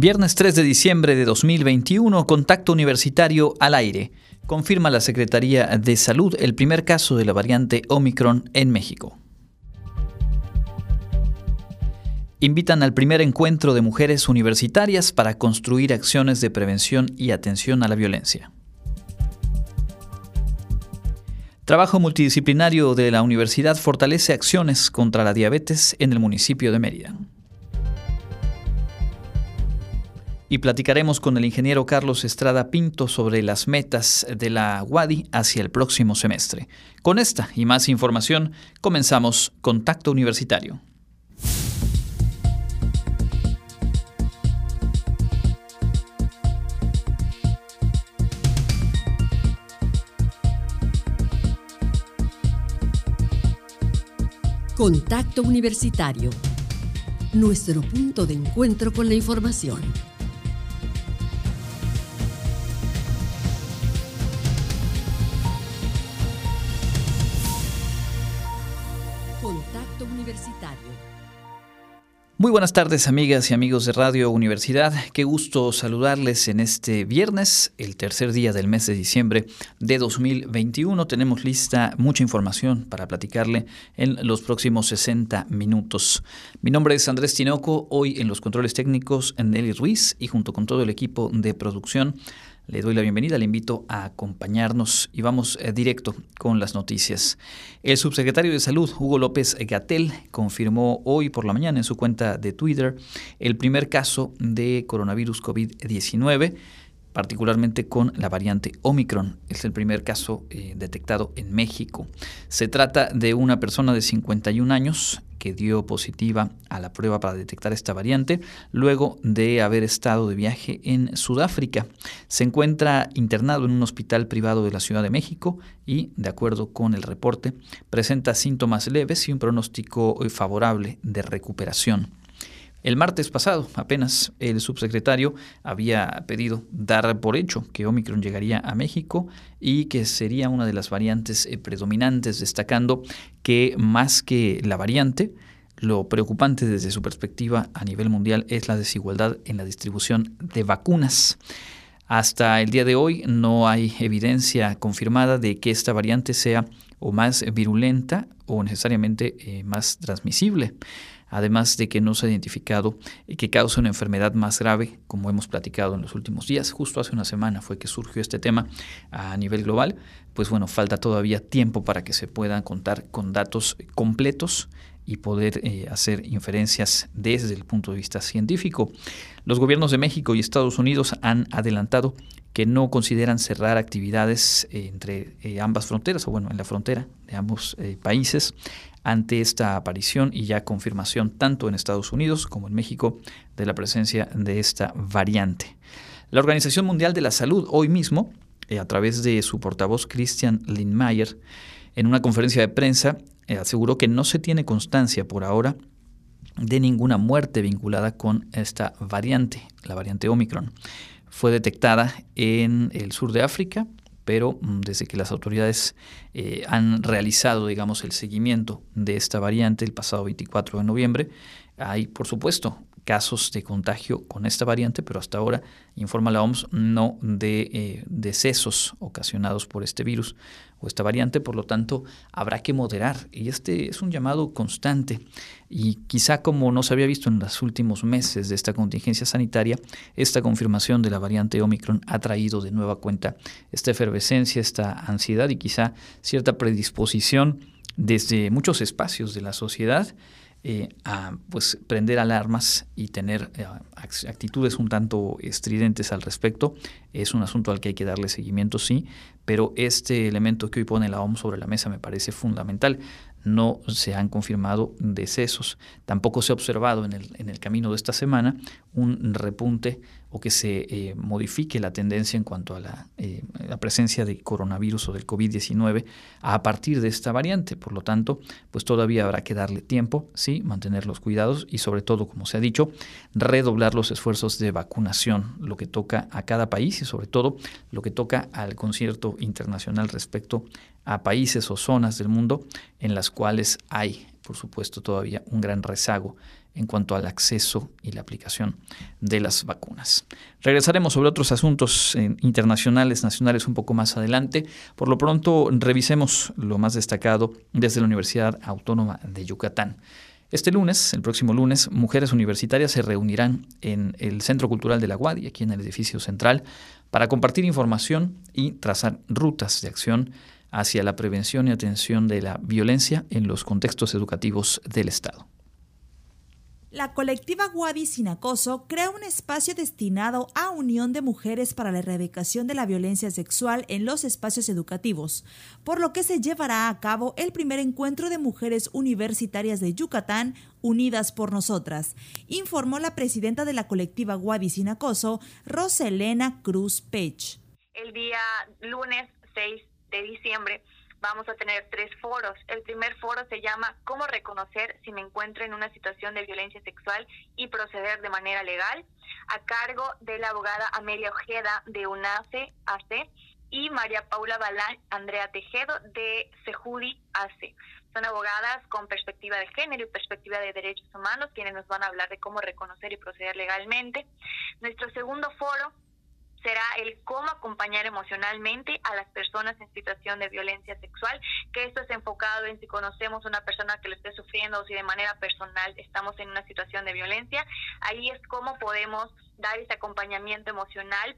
Viernes 3 de diciembre de 2021, contacto universitario al aire. Confirma la Secretaría de Salud el primer caso de la variante Omicron en México. Invitan al primer encuentro de mujeres universitarias para construir acciones de prevención y atención a la violencia. Trabajo multidisciplinario de la universidad fortalece acciones contra la diabetes en el municipio de Mérida. Y platicaremos con el ingeniero Carlos Estrada Pinto sobre las metas de la WADI hacia el próximo semestre. Con esta y más información comenzamos Contacto Universitario. Contacto Universitario. Nuestro punto de encuentro con la información. Muy buenas tardes amigas y amigos de Radio Universidad. Qué gusto saludarles en este viernes, el tercer día del mes de diciembre de 2021. Tenemos lista mucha información para platicarle en los próximos 60 minutos. Mi nombre es Andrés Tinoco, hoy en los controles técnicos Nelly Ruiz y junto con todo el equipo de producción le doy la bienvenida, le invito a acompañarnos y vamos eh, directo con las noticias. El subsecretario de Salud, Hugo López Gatel, confirmó hoy por la mañana en su cuenta de Twitter el primer caso de coronavirus COVID-19 particularmente con la variante Omicron. Es el primer caso eh, detectado en México. Se trata de una persona de 51 años que dio positiva a la prueba para detectar esta variante luego de haber estado de viaje en Sudáfrica. Se encuentra internado en un hospital privado de la Ciudad de México y, de acuerdo con el reporte, presenta síntomas leves y un pronóstico eh, favorable de recuperación. El martes pasado, apenas el subsecretario había pedido dar por hecho que Omicron llegaría a México y que sería una de las variantes eh, predominantes, destacando que más que la variante, lo preocupante desde su perspectiva a nivel mundial es la desigualdad en la distribución de vacunas. Hasta el día de hoy no hay evidencia confirmada de que esta variante sea o más virulenta o necesariamente eh, más transmisible además de que no se ha identificado que causa una enfermedad más grave, como hemos platicado en los últimos días. Justo hace una semana fue que surgió este tema a nivel global. Pues bueno, falta todavía tiempo para que se puedan contar con datos completos y poder eh, hacer inferencias desde el punto de vista científico. Los gobiernos de México y Estados Unidos han adelantado que no consideran cerrar actividades eh, entre eh, ambas fronteras, o bueno, en la frontera de ambos países, ante esta aparición y ya confirmación tanto en Estados Unidos como en México de la presencia de esta variante. La Organización Mundial de la Salud hoy mismo, eh, a través de su portavoz Christian Lindmeier, en una conferencia de prensa, eh, aseguró que no se tiene constancia por ahora de ninguna muerte vinculada con esta variante, la variante Omicron. Fue detectada en el sur de África, pero mm, desde que las autoridades eh, han realizado, digamos, el seguimiento de esta variante el pasado 24 de noviembre, hay, por supuesto, casos de contagio con esta variante, pero hasta ahora, informa la OMS, no de eh, decesos ocasionados por este virus o esta variante, por lo tanto, habrá que moderar. Y este es un llamado constante. Y quizá como no se había visto en los últimos meses de esta contingencia sanitaria, esta confirmación de la variante Omicron ha traído de nueva cuenta esta efervescencia, esta ansiedad y quizá cierta predisposición desde muchos espacios de la sociedad eh, a pues, prender alarmas y tener eh, actitudes un tanto estridentes al respecto. Es un asunto al que hay que darle seguimiento, sí, pero este elemento que hoy pone la OMS sobre la mesa me parece fundamental no se han confirmado decesos. Tampoco se ha observado en el, en el camino de esta semana un repunte o que se eh, modifique la tendencia en cuanto a la, eh, la presencia de coronavirus o del COVID-19 a partir de esta variante. Por lo tanto, pues todavía habrá que darle tiempo, sí, mantener los cuidados y sobre todo, como se ha dicho, redoblar los esfuerzos de vacunación, lo que toca a cada país y sobre todo lo que toca al concierto internacional respecto a países o zonas del mundo en las cuales hay, por supuesto, todavía un gran rezago en cuanto al acceso y la aplicación de las vacunas. Regresaremos sobre otros asuntos eh, internacionales, nacionales un poco más adelante. Por lo pronto, revisemos lo más destacado desde la Universidad Autónoma de Yucatán. Este lunes, el próximo lunes, mujeres universitarias se reunirán en el Centro Cultural de la Guadi, aquí en el edificio central, para compartir información y trazar rutas de acción hacia la prevención y atención de la violencia en los contextos educativos del Estado. La colectiva Guadi Sin Acoso crea un espacio destinado a unión de mujeres para la erradicación de la violencia sexual en los espacios educativos, por lo que se llevará a cabo el primer encuentro de mujeres universitarias de Yucatán unidas por nosotras, informó la presidenta de la colectiva Guadi Sin Acoso, Roselena Cruz Pech. El día lunes 6 de diciembre vamos a tener tres foros. El primer foro se llama ¿Cómo reconocer si me encuentro en una situación de violencia sexual y proceder de manera legal? a cargo de la abogada Amelia Ojeda de UNACE AC y María Paula Balán Andrea Tejedo de Sejudi AC. Son abogadas con perspectiva de género y perspectiva de derechos humanos quienes nos van a hablar de cómo reconocer y proceder legalmente. Nuestro segundo foro será el cómo acompañar emocionalmente a las personas en situación de violencia sexual, que esto es enfocado en si conocemos una persona que lo esté sufriendo o si de manera personal estamos en una situación de violencia, ahí es cómo podemos dar ese acompañamiento emocional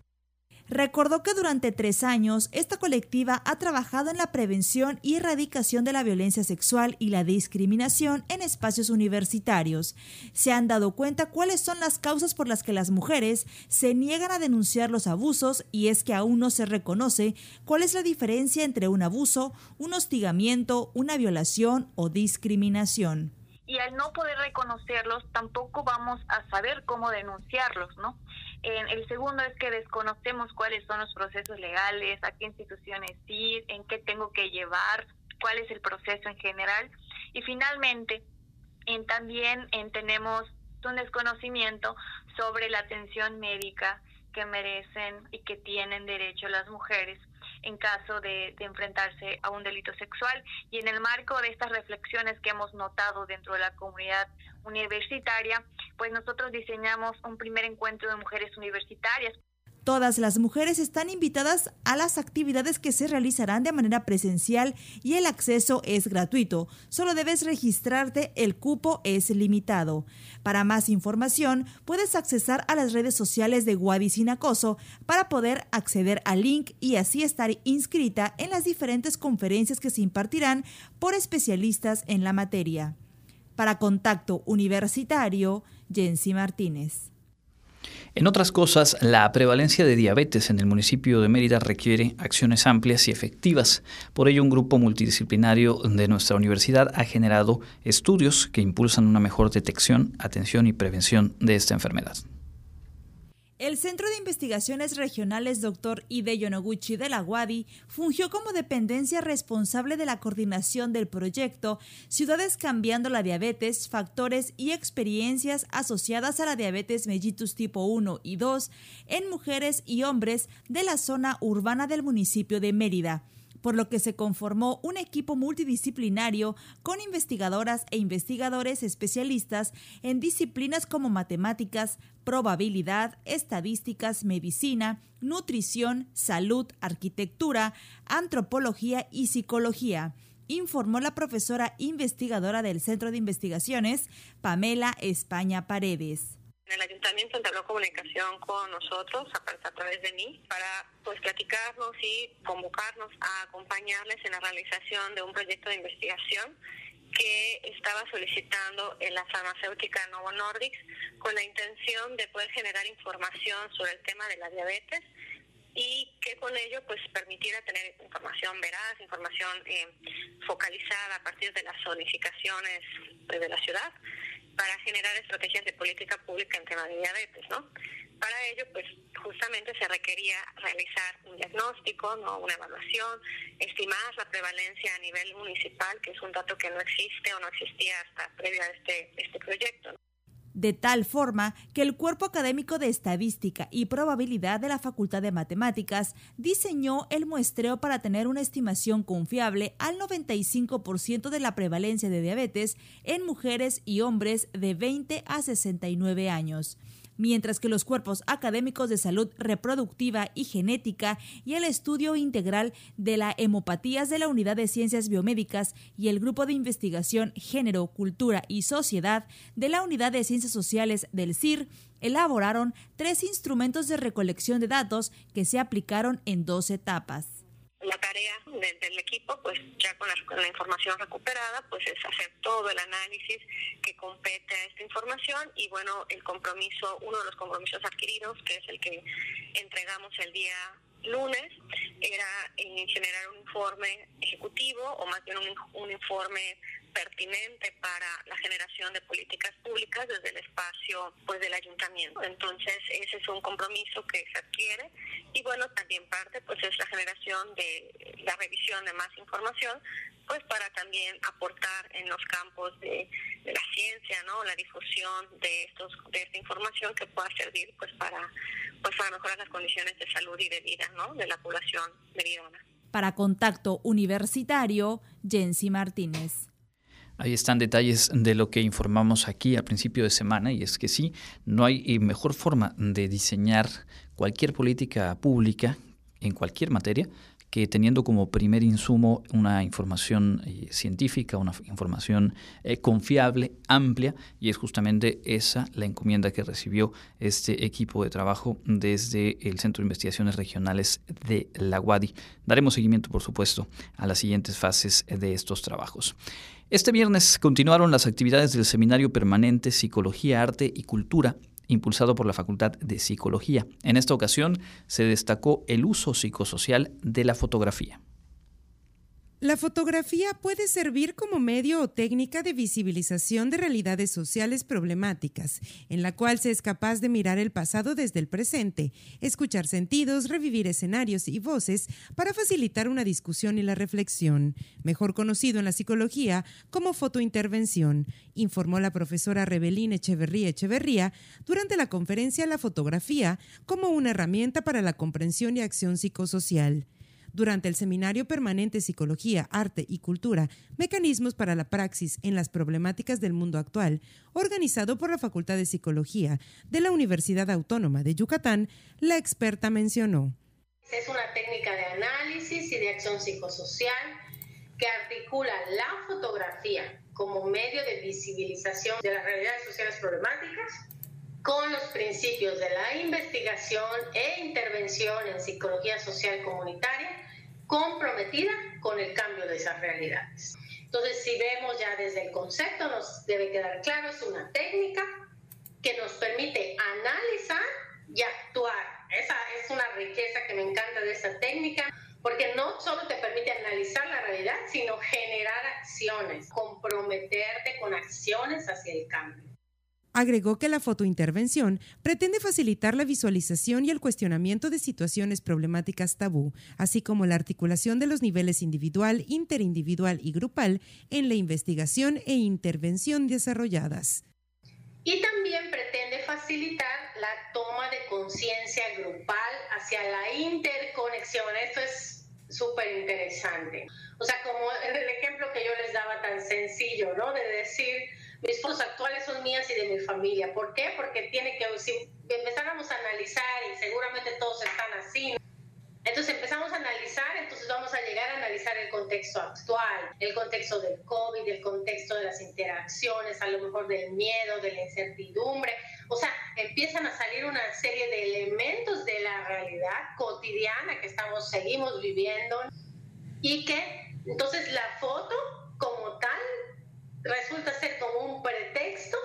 recordó que durante tres años esta colectiva ha trabajado en la prevención y erradicación de la violencia sexual y la discriminación en espacios universitarios. Se han dado cuenta cuáles son las causas por las que las mujeres se niegan a denunciar los abusos y es que aún no se reconoce cuál es la diferencia entre un abuso, un hostigamiento, una violación o discriminación y al no poder reconocerlos tampoco vamos a saber cómo denunciarlos, ¿no? el segundo es que desconocemos cuáles son los procesos legales, a qué instituciones ir, en qué tengo que llevar, cuál es el proceso en general. Y finalmente, en, también en, tenemos un desconocimiento sobre la atención médica que merecen y que tienen derecho las mujeres en caso de, enfrentarse a un delito sexual. Y en el marco de estas reflexiones que hemos notado dentro de la comunidad universitaria, pues nosotros diseñamos un primer encuentro de mujeres universitarias Todas las mujeres están invitadas a las actividades que se realizarán de manera presencial y el acceso es gratuito. Solo debes registrarte, el cupo es limitado. Para más información, puedes accesar a las redes sociales de Guadi Sin para poder acceder al link y así estar inscrita en las diferentes conferencias que se impartirán por especialistas en la materia. Para Contacto Universitario, Jensi Martínez. En otras cosas, la prevalencia de diabetes en el municipio de Mérida requiere acciones amplias y efectivas. Por ello, un grupo multidisciplinario de nuestra universidad ha generado estudios que impulsan una mejor detección, atención y prevención de esta enfermedad. El Centro de Investigaciones Regionales Dr. Ide Yonoguchi de la UADI fungió como dependencia responsable de la coordinación del proyecto Ciudades Cambiando la Diabetes, Factores y Experiencias asociadas a la diabetes mellitus tipo 1 y 2 en mujeres y hombres de la zona urbana del municipio de Mérida por lo que se conformó un equipo multidisciplinario con investigadoras e investigadores especialistas en disciplinas como matemáticas, probabilidad, estadísticas, medicina, nutrición, salud, arquitectura, antropología y psicología informó la profesora investigadora del Centro de Investigaciones, Pamela España Paredes el ayuntamiento entabló comunicación con nosotros a, través de mí para pues platicarnos y convocarnos a acompañarles en la realización de un proyecto de investigación que estaba solicitando en la farmacéutica Novo Nordics con la intención de poder generar información sobre el tema de la diabetes y que con ello pues permitiera tener información veraz, información eh, focalizada a partir de las zonificaciones pues, de la ciudad para generar estrategias de política pública en tema de diabetes, ¿no? Para ello, pues justamente se requería realizar un diagnóstico, ¿no? una evaluación, estimar la prevalencia a nivel municipal, que es un dato que no existe o no existía hasta previo a este, este proyecto. De tal forma que el Cuerpo Académico de Estadística y Probabilidad de la Facultad de Matemáticas diseñó el muestreo para tener una estimación confiable al 95% de la prevalencia de diabetes en mujeres y hombres de 20 a 69 años mientras que los cuerpos académicos de salud reproductiva y genética y el estudio integral de la hemopatías de la Unidad de Ciencias Biomédicas y el Grupo de Investigación Género, Cultura y Sociedad de la Unidad de Ciencias Sociales del CIR elaboraron tres instrumentos de recolección de datos que se aplicaron en dos etapas la tarea del equipo, pues ya con la, información recuperada, pues es hacer todo el análisis que compete a esta información y bueno, el compromiso, uno de los compromisos adquiridos, que es el que entregamos el día lunes, era eh, generar un informe ejecutivo o más bien un, un informe pertinente para la generación de políticas públicas desde el espacio pues del ayuntamiento. Entonces ese es un compromiso que se adquiere y bueno también parte pues es la generación de la revisión de más información pues para también aportar en los campos de, la ciencia, ¿no? La difusión de estos de esta información que pueda servir pues para pues para mejorar las condiciones de salud y de vida, ¿no? De la población meridana. Para Contacto Universitario, Jensi Martínez. Ahí están detalles de lo que informamos aquí al principio de semana y es que sí, no hay eh, mejor forma de diseñar cualquier política pública en cualquier materia que teniendo como primer insumo una información eh, científica, una información eh, confiable, amplia, y es justamente esa la encomienda que recibió este equipo de trabajo desde el Centro de Investigaciones Regionales de la UADI. Daremos seguimiento, por supuesto, a las siguientes fases de estos trabajos. Este viernes continuaron las actividades del Seminario Permanente Psicología, Arte y Cultura impulsado por la Facultad de Psicología. En esta ocasión se destacó el uso psicosocial de la fotografía. La fotografía puede servir como medio o técnica de visibilización de realidades sociales problemáticas, en la cual se es capaz de mirar el pasado desde el presente, escuchar sentidos, revivir escenarios y voces para facilitar una discusión y la reflexión, mejor conocido en la psicología como fotointervención, informó la profesora Rebelín Echeverría Echeverría durante la conferencia La fotografía como una herramienta para la comprensión y acción psicosocial durante el Seminario Permanente Psicología, Arte y Cultura, Mecanismos para la Praxis en las Problemáticas del Mundo Actual, organizado por la Facultad de Psicología de la Universidad Autónoma de Yucatán, la experta mencionó. Es una técnica de análisis y de acción psicosocial que articula la fotografía como medio de visibilización de las realidades sociales problemáticas con los principios de la investigación e intervención en psicología social comunitaria comprometida con el cambio de esas realidades. Entonces, si vemos ya desde el concepto, nos debe quedar claro, es una técnica que nos permite analizar y actuar. Esa es una riqueza que me encanta de esta técnica, porque no solo te permite analizar la realidad, sino generar acciones, comprometerte con acciones hacia el cambio. Agregó que la fotointervención pretende facilitar la visualización y el cuestionamiento de situaciones problemáticas tabú, así como la articulación de los niveles individual, interindividual y grupal en la investigación e intervención desarrolladas. Y también pretende facilitar la toma de conciencia grupal hacia la interconexión. Esto es súper interesante. O sea, como el ejemplo que yo les daba tan sencillo, ¿no? De decir, mis fotos actuales son mías y de mi familia. ¿Por qué? Porque tiene que, si empezáramos a analizar y seguramente todos están así, entonces empezamos a analizar, entonces vamos a llegar a analizar el contexto actual, el contexto del COVID, el contexto de las interacciones, a lo mejor del miedo, de la incertidumbre. O sea, empiezan a salir una serie de elementos de la realidad cotidiana que estamos, seguimos viviendo y que entonces la foto como tal resulta ser como un pretexto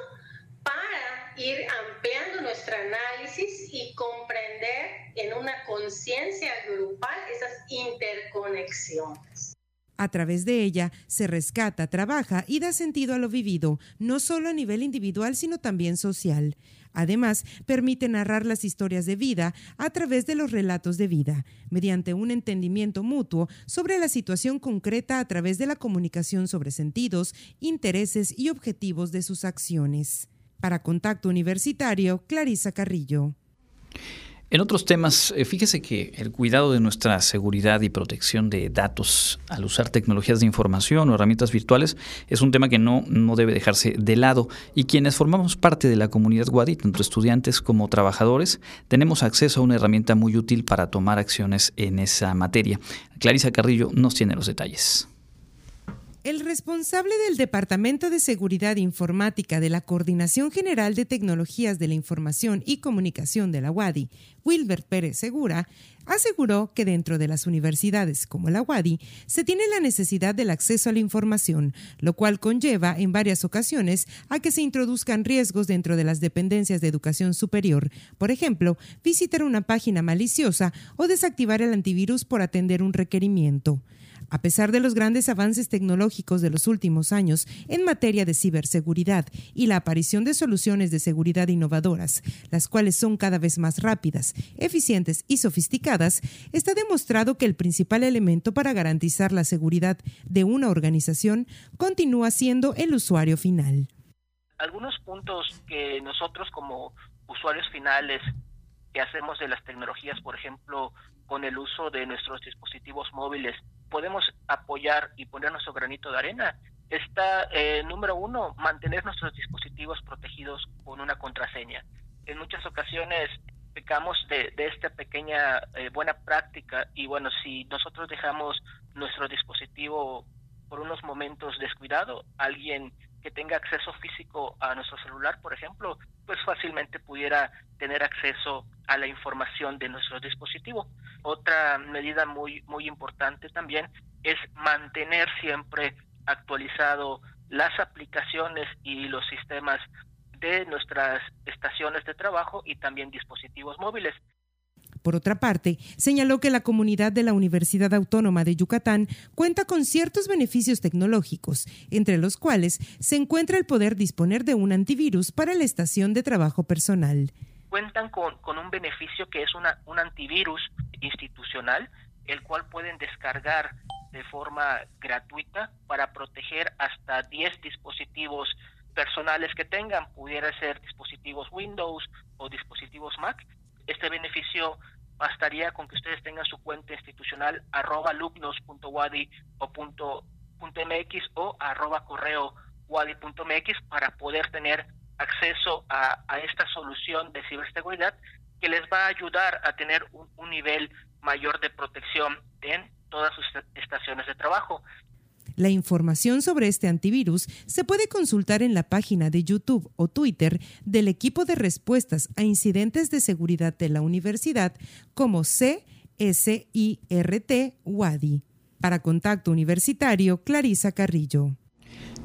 para ir ampliando nuestro análisis y comprender en una conciencia grupal esas interconexiones. A través de ella se rescata, trabaja y da sentido a lo vivido, no solo a nivel individual, sino también social. Además, permite narrar las historias de vida a través de los relatos de vida, mediante un entendimiento mutuo sobre la situación concreta a través de la comunicación sobre sentidos, intereses y objetivos de sus acciones. Para Contacto Universitario, Clarisa Carrillo. En otros temas, eh, fíjese que el cuidado de nuestra seguridad y protección de datos al usar tecnologías de información o herramientas virtuales es un tema que no, no debe dejarse de lado y quienes formamos parte de la comunidad Wadi, tanto estudiantes como trabajadores, tenemos acceso a una herramienta muy útil para tomar acciones en esa materia. Clarisa Carrillo nos tiene los detalles. El responsable del Departamento de Seguridad Informática de la Coordinación General de Tecnologías de la Información y Comunicación de la UADI, Wilbert Pérez Segura, aseguró que dentro de las universidades como la UADI se tiene la necesidad del acceso a la información, lo cual conlleva en varias ocasiones a que se introduzcan riesgos dentro de las dependencias de educación superior, por ejemplo, visitar una página maliciosa o desactivar el antivirus por atender un requerimiento. A pesar de los grandes avances tecnológicos de los últimos años en materia de ciberseguridad y la aparición de soluciones de seguridad innovadoras, las cuales son cada vez más rápidas, eficientes y sofisticadas, está demostrado que el principal elemento para garantizar la seguridad de una organización continúa siendo el usuario final. Algunos puntos que nosotros como usuarios finales que hacemos de las tecnologías, por ejemplo, con el uso de nuestros dispositivos móviles, podemos apoyar y poner nuestro granito de arena está, eh, número uno, mantener nuestros dispositivos protegidos con una contraseña. En muchas ocasiones pecamos de, esta pequeña eh, buena práctica y bueno, si nosotros dejamos nuestro dispositivo por unos momentos descuidado, alguien que tenga acceso físico a nuestro celular, por ejemplo, pues fácilmente pudiera tener acceso a la información de nuestro dispositivo. Otra medida muy muy importante también es mantener siempre actualizado las aplicaciones y los sistemas de nuestras estaciones de trabajo y también dispositivos móviles. Por otra parte, señaló que la comunidad de la Universidad Autónoma de Yucatán cuenta con ciertos beneficios tecnológicos, entre los cuales se encuentra el poder disponer de un antivirus para la estación de trabajo personal. Cuentan con, un beneficio que es una, un antivirus institucional, el cual pueden descargar de forma gratuita para proteger hasta 10 dispositivos personales que tengan, pudiera ser dispositivos Windows o dispositivos Mac. Este beneficio bastaría con que ustedes tengan su cuenta institucional arroba alumnos.wadi o punto, mx o arroba correo wadi.mx para poder tener acceso a, esta solución de ciberseguridad que les va a ayudar a tener un nivel mayor de protección en todas sus estaciones de trabajo. La información sobre este antivirus se puede consultar en la página de YouTube o Twitter del equipo de respuestas a incidentes de seguridad de la universidad como CSIRT WADI. Para Contacto Universitario, Clarisa Carrillo.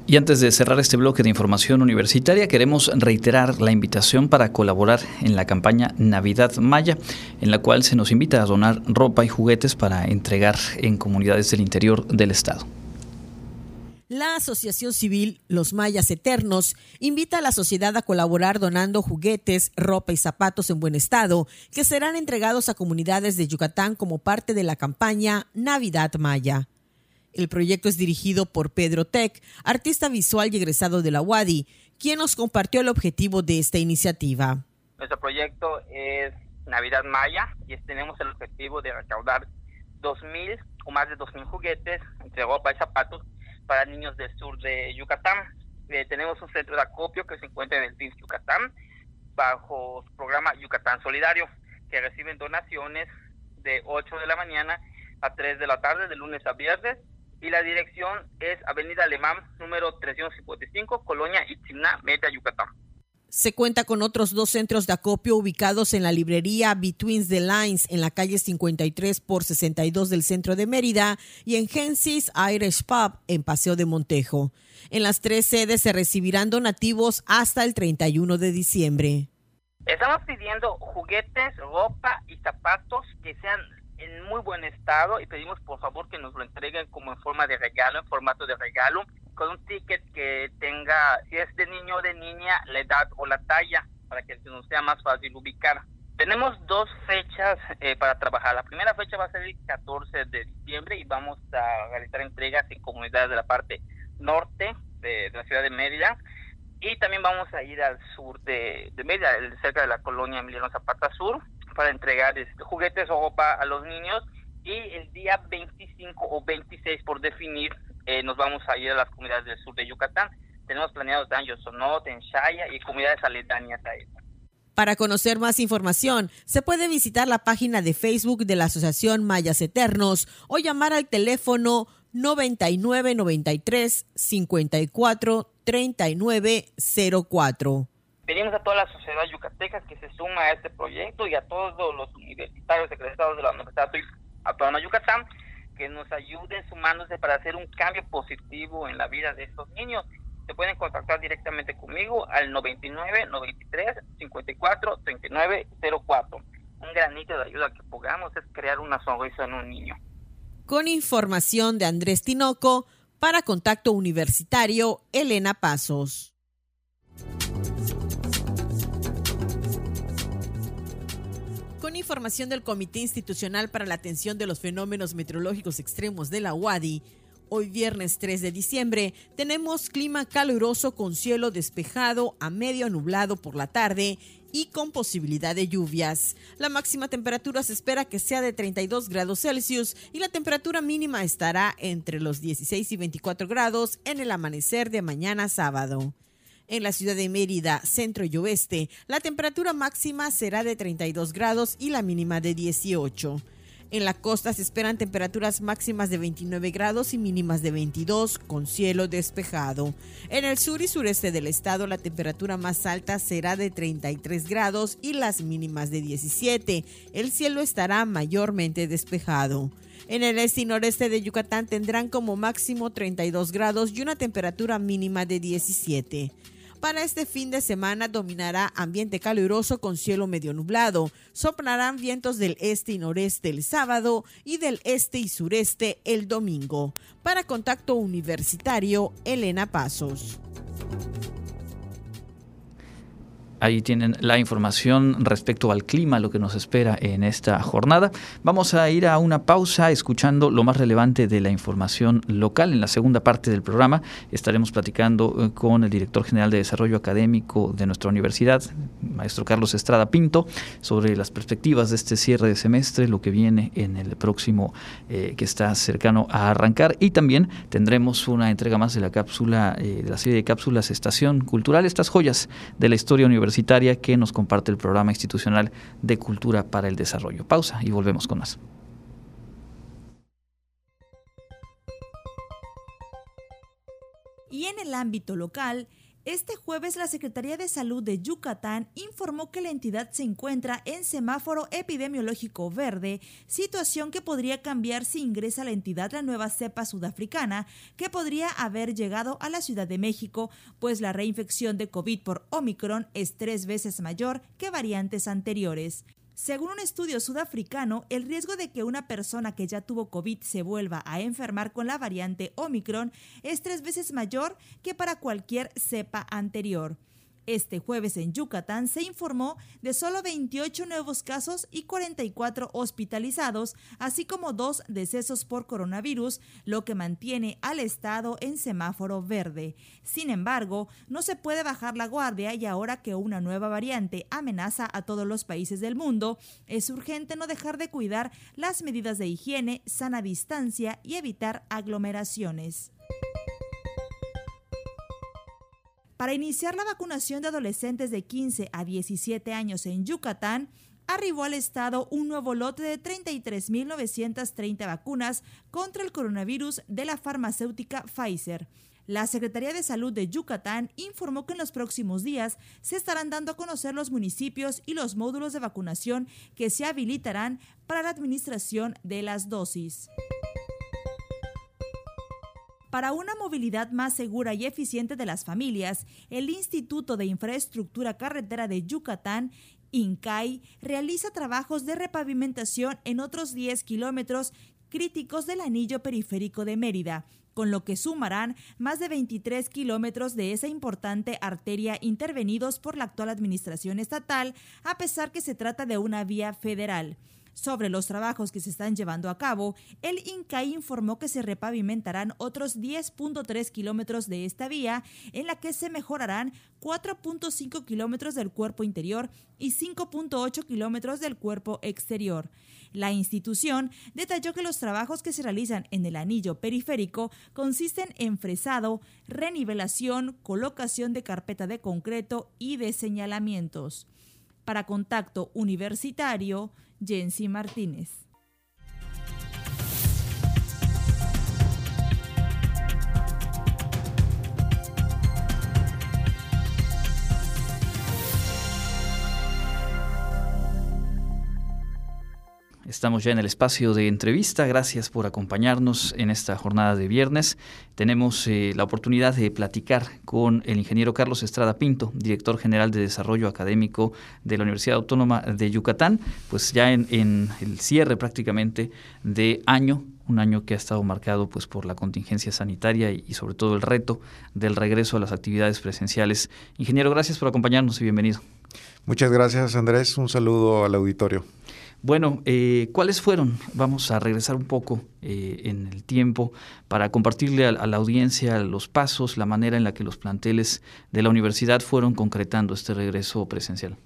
Y antes de cerrar este bloque de información universitaria, queremos reiterar la invitación para colaborar en la campaña Navidad Maya, en la cual se nos invita a donar ropa y juguetes para entregar en comunidades del interior del estado. La Asociación Civil Los Mayas Eternos invita a la sociedad a colaborar donando juguetes, ropa y zapatos en buen estado que serán entregados a comunidades de Yucatán como parte de la campaña Navidad Maya. El proyecto es dirigido por Pedro Tech, artista visual y egresado de la UADI, quien nos compartió el objetivo de esta iniciativa. Nuestro proyecto es Navidad Maya y tenemos el objetivo de recaudar 2.000 o más de 2.000 juguetes entre ropa y zapatos para niños del sur de Yucatán. Eh, tenemos un centro de acopio que se encuentra en el PIB Yucatán, bajo su programa Yucatán Solidario, que reciben donaciones de 8 de la mañana a 3 de la tarde, de lunes a viernes. Y la dirección es Avenida Alemán, número 355, Colonia Itzimná, Meta, Yucatán. Se cuenta con otros dos centros de acopio ubicados en la librería Between the Lines en la calle 53 por 62 del centro de Mérida y en Gensis Irish Pub en Paseo de Montejo. En las tres sedes se recibirán donativos hasta el 31 de diciembre. Estamos pidiendo juguetes, ropa y zapatos que sean en muy buen estado y pedimos por favor que nos lo entreguen como en forma de regalo, en formato de regalo, con un ticket que tenga, si es de niño o de niña, la edad o la talla, para que nos sea más fácil ubicar. Tenemos dos fechas eh, para trabajar. La primera fecha va a ser el 14 de diciembre y vamos a realizar entregas en comunidades de la parte norte de, de la ciudad de Mérida Y también vamos a ir al sur de, de Mérida, cerca de la colonia Emiliano Zapata Sur, para entregar este, juguetes o ropa a los niños. Y el día 25 o 26, por definir, eh, nos vamos a ir a las comunidades del sur de Yucatán. Tenemos planeado en Yosonote, en Shaya y comunidades aledañas a eso. Para conocer más información, se puede visitar la página de Facebook de la Asociación Mayas Eternos o llamar al teléfono 9993 54 3904. Pedimos a toda la sociedad yucateca que se suma a este proyecto y a todos los universitarios egresados de la Universidad Autónoma de Yucatán que nos ayuden sumándose para hacer un cambio positivo en la vida de estos niños. Se pueden contactar directamente conmigo al 99 93 54 39 04. Un granito de ayuda que podamos es crear una sonrisa en un niño. Con información de Andrés Tinoco, para Contacto Universitario, Elena Pasos. Con información del Comité Institucional para la Atención de los Fenómenos Meteorológicos Extremos de la UADI, hoy viernes 3 de diciembre tenemos clima caluroso con cielo despejado a medio nublado por la tarde y con posibilidad de lluvias. La máxima temperatura se espera que sea de 32 grados Celsius y la temperatura mínima estará entre los 16 y 24 grados en el amanecer de mañana sábado. En la ciudad de Mérida, centro y oeste, la temperatura máxima será de 32 grados y la mínima de 18. En la costa se esperan temperaturas máximas de 29 grados y mínimas de 22 con cielo despejado. En el sur y sureste del estado la temperatura más alta será de 33 grados y las mínimas de 17. El cielo estará mayormente despejado. En el este y noreste de Yucatán tendrán como máximo 32 grados y una temperatura mínima de 17. Para este fin de semana dominará ambiente caluroso con cielo medio nublado. Soplarán vientos del este y noreste el sábado y del este y sureste el domingo. Para contacto universitario, Elena Pasos. Ahí tienen la información respecto al clima, lo que nos espera en esta jornada. Vamos a ir a una pausa escuchando lo más relevante de la información local. En la segunda parte del programa estaremos platicando eh, con el director general de Desarrollo Académico de nuestra universidad, maestro Carlos Estrada Pinto, sobre las perspectivas de este cierre de semestre, lo que viene en el próximo eh, que está cercano a arrancar. Y también tendremos una entrega más de la cápsula, eh, de la serie de cápsulas Estación Cultural, estas joyas de la historia universitaria que nos comparte el Programa Institucional de Cultura para el Desarrollo. Pausa y volvemos con más. Y en el ámbito local, este jueves la Secretaría de Salud de Yucatán informó que la entidad se encuentra en semáforo epidemiológico verde, situación que podría cambiar si ingresa a la entidad la nueva cepa sudafricana que podría haber llegado a la Ciudad de México, pues la reinfección de COVID por Omicron es tres veces mayor que variantes anteriores. Según un estudio sudafricano, el riesgo de que una persona que ya tuvo COVID se vuelva a enfermar con la variante Omicron es tres veces mayor que para cualquier cepa anterior. Este jueves en Yucatán se informó de solo 28 nuevos casos y 44 hospitalizados, así como dos decesos por coronavirus, lo que mantiene al estado en semáforo verde. Sin embargo, no se puede bajar la guardia y ahora que una nueva variante amenaza a todos los países del mundo, es urgente no dejar de cuidar las medidas de higiene, sana distancia y evitar aglomeraciones. Para iniciar la vacunación de adolescentes de 15 a 17 años en Yucatán, arribó al estado un nuevo lote de 33.930 vacunas contra el coronavirus de la farmacéutica Pfizer. La Secretaría de Salud de Yucatán informó que en los próximos días se estarán dando a conocer los municipios y los módulos de vacunación que se habilitarán para la administración de las dosis. Para una movilidad más segura y eficiente de las familias, el Instituto de Infraestructura Carretera de Yucatán, INCAI, realiza trabajos de repavimentación en otros 10 kilómetros críticos del anillo periférico de Mérida, con lo que sumarán más de 23 kilómetros de esa importante arteria intervenidos por la actual administración estatal, a pesar que se trata de una vía federal. Sobre los trabajos que se están llevando a cabo, el INCAI informó que se repavimentarán otros 10.3 kilómetros de esta vía, en la que se mejorarán 4.5 kilómetros del cuerpo interior y 5.8 kilómetros del cuerpo exterior. La institución detalló que los trabajos que se realizan en el anillo periférico consisten en fresado, renivelación, colocación de carpeta de concreto y de señalamientos. Para contacto universitario, Jensi Martínez. Estamos ya en el espacio de entrevista. Gracias por acompañarnos en esta jornada de viernes. Tenemos eh, la oportunidad de platicar con el ingeniero Carlos Estrada Pinto, director general de Desarrollo Académico de la Universidad Autónoma de Yucatán, pues ya en, el cierre prácticamente de año un año que ha estado marcado pues por la contingencia sanitaria y, y, sobre todo el reto del regreso a las actividades presenciales. Ingeniero, gracias por acompañarnos y bienvenido. Muchas gracias Andrés, un saludo al auditorio. Bueno, eh, ¿cuáles fueron? Vamos a regresar un poco eh, en el tiempo para compartirle a, la audiencia los pasos, la manera en la que los planteles de la universidad fueron concretando este regreso presencial.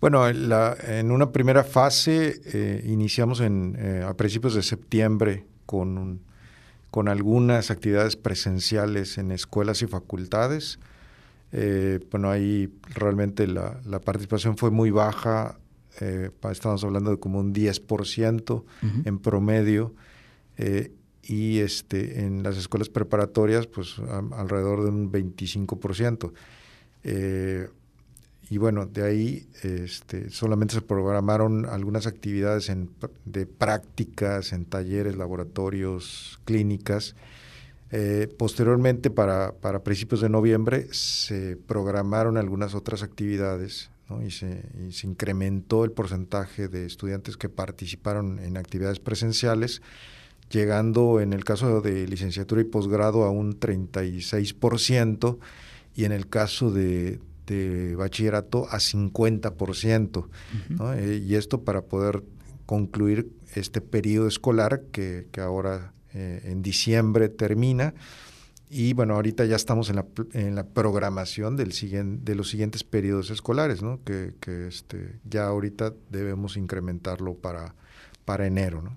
Bueno, en una primera fase eh, iniciamos en, a principios de septiembre con, con algunas actividades presenciales en escuelas y facultades. bueno, ahí realmente la, la participación fue muy baja eh, estamos hablando de como un 10% en promedio, eh, y este, en las escuelas preparatorias, pues alrededor de un 25%. Eh, y bueno, de ahí este, solamente se programaron algunas actividades en, de prácticas, en talleres, laboratorios, clínicas. posteriormente, para, para principios de noviembre, se programaron algunas otras actividades y, se, incrementó el porcentaje de estudiantes que participaron en actividades presenciales, llegando en el caso de licenciatura y posgrado a un 36% y en el caso de, bachillerato a 50%. Eh, y esto para poder concluir este periodo escolar que, ahora eh, en diciembre termina y bueno, ahorita ya estamos en la, en la programación del de los siguientes periodos escolares, ¿no? que, que este, ya ahorita debemos incrementarlo para, para enero. ¿no?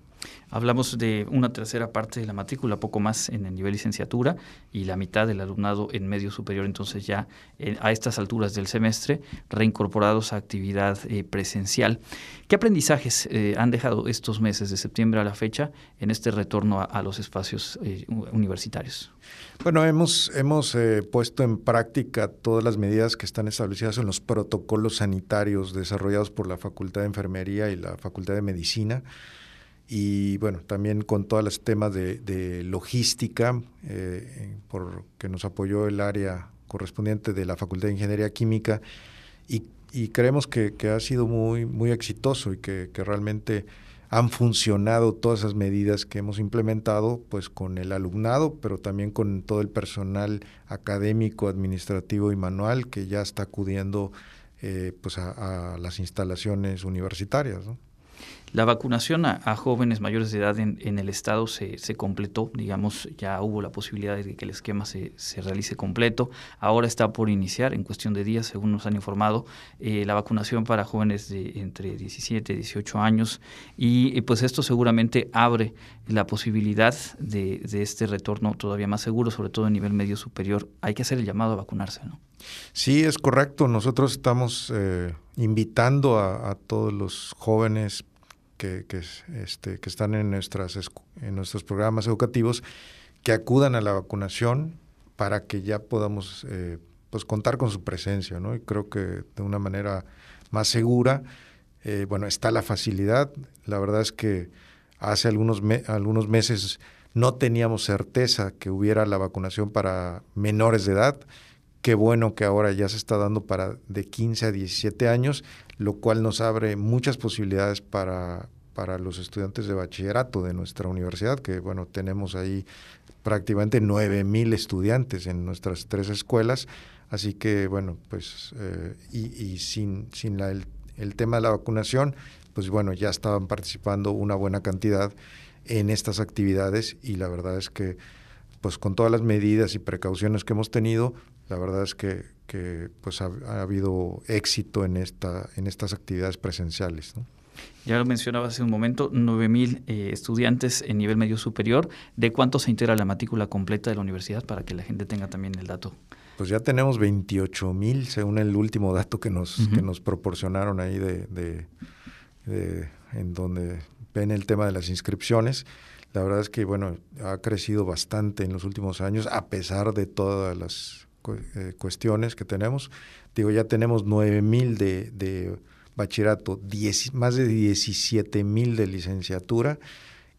Hablamos de una tercera parte de la matrícula, poco más en el nivel licenciatura y la mitad del alumnado en medio superior, entonces ya eh, a estas alturas del semestre reincorporados a actividad eh, presencial. ¿Qué aprendizajes eh, han dejado estos meses de septiembre a la fecha en este retorno a, los espacios universitarios? Bueno, hemos, hemos puesto en práctica todas las medidas que están establecidas en los protocolos sanitarios desarrollados por la Facultad de Enfermería y la Facultad de Medicina y bueno, también con todos los temas de, logística, eh, porque nos apoyó el área correspondiente de la Facultad de Ingeniería Química y, creemos que, ha sido muy, muy exitoso y que, realmente han funcionado todas esas medidas que hemos implementado, pues con el alumnado, pero también con todo el personal académico, administrativo y manual que ya está acudiendo eh, pues a, a, las instalaciones universitarias. ¿no? La vacunación a, jóvenes mayores de edad en, el estado se, completó, digamos, ya hubo la posibilidad de que el esquema se, realice completo. Ahora está por iniciar, en cuestión de días, según nos han informado, eh, la vacunación para jóvenes de entre 17 y 18 años. Y pues esto seguramente abre la posibilidad de, este retorno todavía más seguro, sobre todo a nivel medio superior. Hay que hacer el llamado a vacunarse, ¿no? Sí, es correcto. Nosotros estamos eh, invitando a todos los jóvenes que, este, que están en, nuestras, en nuestros programas educativos que acudan a la vacunación para que ya podamos eh, pues contar con su presencia, ¿no? Y creo que de una manera más segura, eh, bueno, está la facilidad. La verdad es que hace algunos, algunos meses no teníamos certeza que hubiera la vacunación para menores de edad. Qué bueno que ahora ya se está dando para de 15 a 17 años, lo cual nos abre muchas posibilidades para, para los estudiantes de bachillerato de nuestra universidad, que bueno, tenemos ahí prácticamente 9.000 estudiantes en nuestras tres escuelas, así que bueno, pues, eh, y, sin, sin la, el, el tema de la vacunación, pues bueno, ya estaban participando una buena cantidad en estas actividades y la verdad es que pues con todas las medidas y precauciones que hemos tenido, la verdad es que, que pues ha, habido éxito en, esta, en estas actividades presenciales. Ya lo mencionaba hace un momento, 9.000 eh, estudiantes en nivel medio superior. ¿De cuánto se integra la matrícula completa de la universidad para que la gente tenga también el dato? Pues ya tenemos 28.000 según el último dato que nos, que nos proporcionaron ahí de, de, de, en donde ven el tema de las inscripciones. La verdad es que, bueno, ha crecido bastante en los últimos años, a pesar de todas las eh, cuestiones que tenemos. Digo, ya tenemos 9.000 de, de bachillerato, más de 17 mil de licenciatura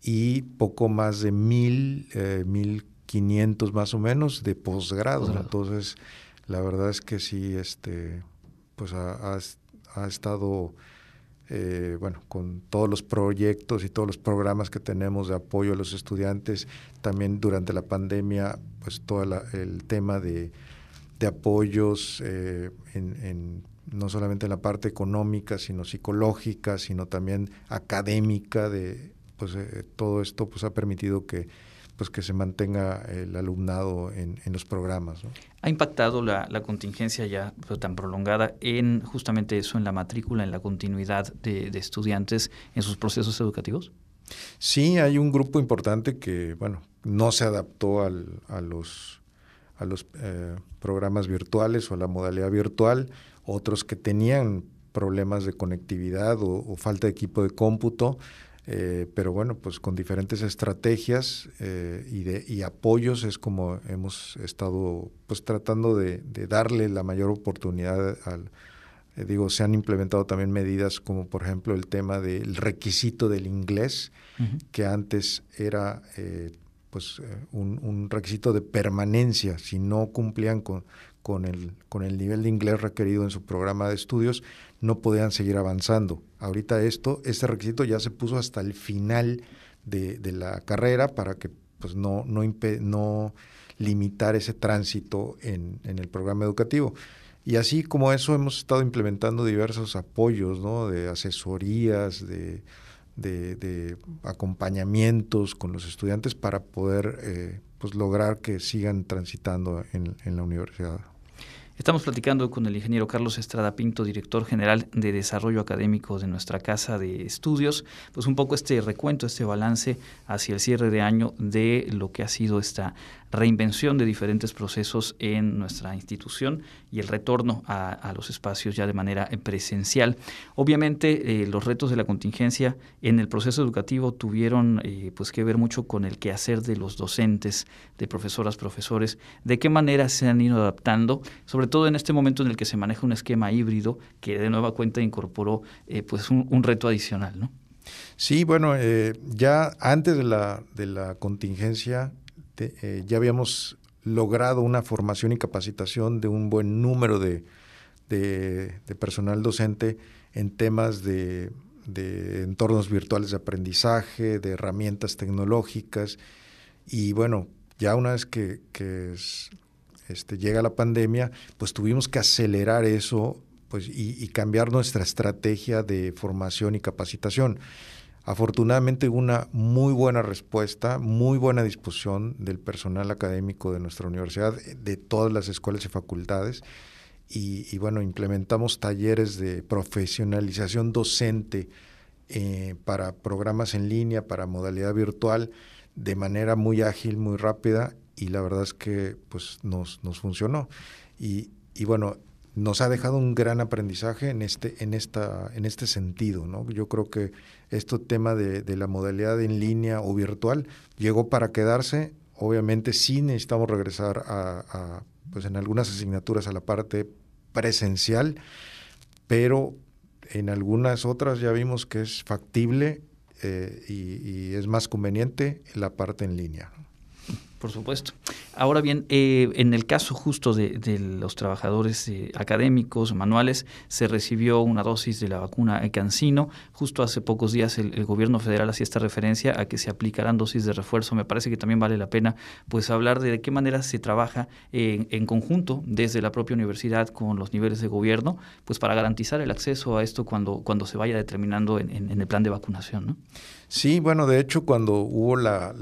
y poco más de mil, eh, mil quinientos más o menos de posgrado. Entonces, la verdad es que sí, este, pues ha, ha, estado, eh, bueno, con todos los proyectos y todos los programas que tenemos de apoyo a los estudiantes, también durante la pandemia, pues todo el tema de, de apoyos eh, en, en no solamente en la parte económica, sino psicológica, sino también académica, de pues eh, todo esto pues ha permitido que pues que se mantenga el alumnado en, los programas. ¿Ha impactado la, contingencia ya pues, tan prolongada en justamente eso, en la matrícula, en la continuidad de, estudiantes en sus procesos educativos? Sí, hay un grupo importante que, bueno, no se adaptó al, a los, a los eh, programas virtuales o a la modalidad virtual otros que tenían problemas de conectividad o, falta de equipo de cómputo, eh, pero bueno, pues con diferentes estrategias eh, y, de, y apoyos es como hemos estado pues tratando de, darle la mayor oportunidad al, eh, digo, se han implementado también medidas como por ejemplo el tema del requisito del inglés, que antes era pues un, un, requisito de permanencia, si no cumplían con, con el, con el nivel de inglés requerido en su programa de estudios, no podían seguir avanzando. Ahorita esto, este requisito ya se puso hasta el final de, la carrera para que pues, no, no, no limitar ese tránsito en, en, el programa educativo. Y así como eso hemos estado implementando diversos apoyos, ¿no? de asesorías, de, de, acompañamientos con los estudiantes para poder eh, pues lograr que sigan transitando en, en la universidad. Estamos platicando con el ingeniero Carlos Estrada Pinto, director general de Desarrollo Académico de nuestra Casa de Estudios, pues un poco este recuento, este balance hacia el cierre de año de lo que ha sido esta reinvención de diferentes procesos en nuestra institución y el retorno a, los espacios ya de manera presencial. Obviamente, eh, los retos de la contingencia en el proceso educativo tuvieron eh, pues que ver mucho con el quehacer de los docentes, de profesoras, profesores, de qué manera se han ido adaptando, sobre todo en este momento en el que se maneja un esquema híbrido que de nueva cuenta incorporó eh, pues un, reto adicional, ¿no? Sí, bueno, ya antes de la, de la contingencia eh, ya habíamos logrado una formación y capacitación de un buen número de, personal docente en temas de, entornos virtuales de aprendizaje, de herramientas tecnológicas. Y bueno, ya una vez que, este, llega la pandemia, pues tuvimos que acelerar eso pues, y cambiar nuestra estrategia de formación y capacitación. Afortunadamente una muy buena respuesta, muy buena disposición del personal académico de nuestra universidad, de todas las escuelas y facultades. Y, bueno, implementamos talleres de profesionalización docente eh, para programas en línea, para modalidad virtual, de manera muy ágil, muy rápida, y la verdad es que pues nos, nos funcionó. Y, y bueno, nos ha dejado un gran aprendizaje en este, en esta, en este sentido. ¿no? Yo creo que este tema de, la modalidad en línea o virtual llegó para quedarse. Obviamente sí necesitamos regresar a, pues en algunas asignaturas a la parte presencial, pero en algunas otras ya vimos que es factible eh, y, es más conveniente la parte en línea. Por supuesto. Ahora bien, eh, en el caso justo de, los trabajadores eh, académicos, manuales, se recibió una dosis de la vacuna Cancino. Justo hace pocos días el, gobierno federal hacía esta referencia a que se aplicarán dosis de refuerzo. Me parece que también vale la pena pues hablar de, de qué manera se trabaja en conjunto desde la propia universidad con los niveles de gobierno, pues para garantizar el acceso a esto cuando, cuando se vaya determinando en, en el plan de vacunación. ¿no? Sí, bueno, de hecho cuando hubo la,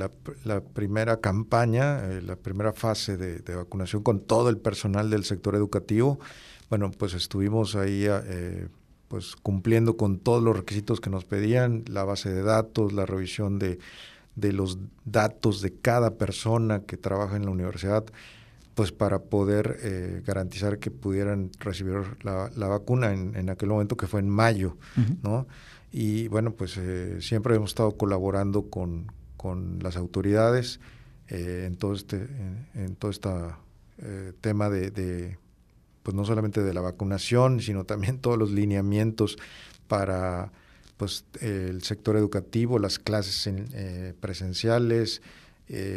la, primera campaña, eh, la primera fase de, vacunación con todo el personal del sector educativo, bueno, pues estuvimos ahí eh, pues cumpliendo con todos los requisitos que nos pedían, la base de datos, la revisión de, de los datos de cada persona que trabaja en la universidad, pues para poder eh, garantizar que pudieran recibir la, la vacuna en, en, aquel momento que fue en mayo, ¿no? Y bueno, pues eh, siempre hemos estado colaborando con, las autoridades eh, en todo este, en, todo este tema de, pues no solamente de la vacunación, sino también todos los lineamientos para pues el sector educativo, las clases presenciales,